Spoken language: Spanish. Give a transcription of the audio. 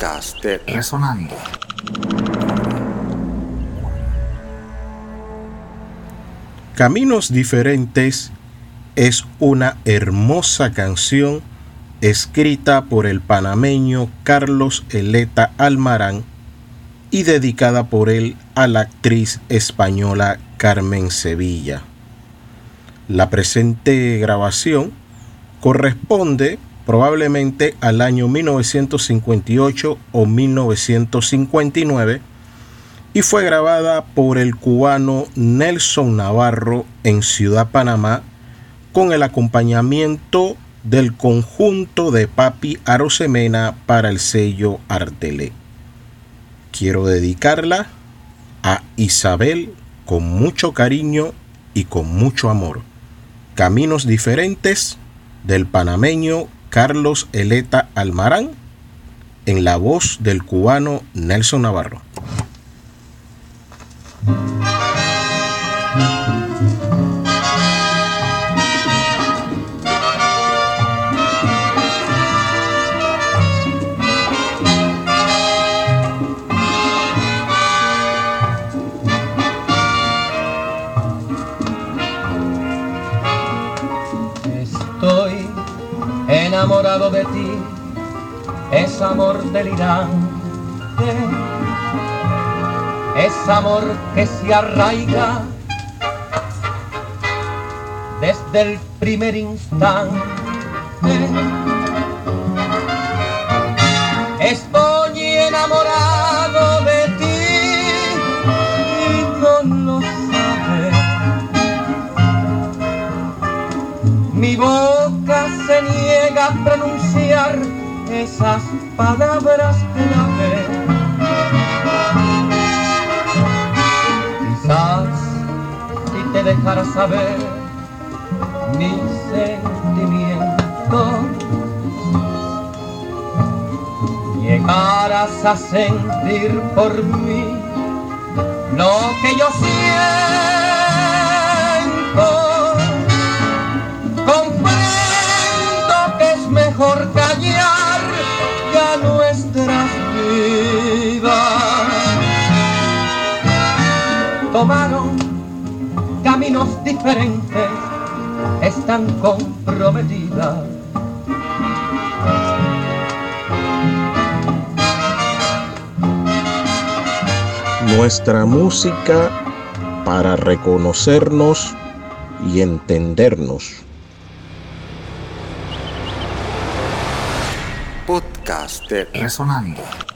Podcast de Resonando. Caminos Diferentes es una hermosa canción escrita por el panameño Carlos Eleta Almarán y dedicada por él a la actriz española Carmen Sevilla. La presente grabación corresponde probablemente al año 1958 o 1959 y fue grabada por el cubano Nelson Navarro en Ciudad Panamá con el acompañamiento del conjunto de Papi Arosemena para el sello Artelé. Quiero dedicarla a Isabel con mucho cariño y con mucho amor. Caminos diferentes del panameño Carlos Eleta Almarán en la voz del cubano Nelson Navarro. Estoy enamorado de ti, es amor delirante, es amor que se arraiga desde el primer instante. Boca se niega a pronunciar esas palabras clave. Quizás si te dejara saber mi sentimiento, llegarás a sentir por mí lo que yo siento. Mejor callar ya nuestras vidas. Tomaron caminos diferentes, están comprometidas. Nuestra música para reconocernos y entendernos. Podcast de Resonando.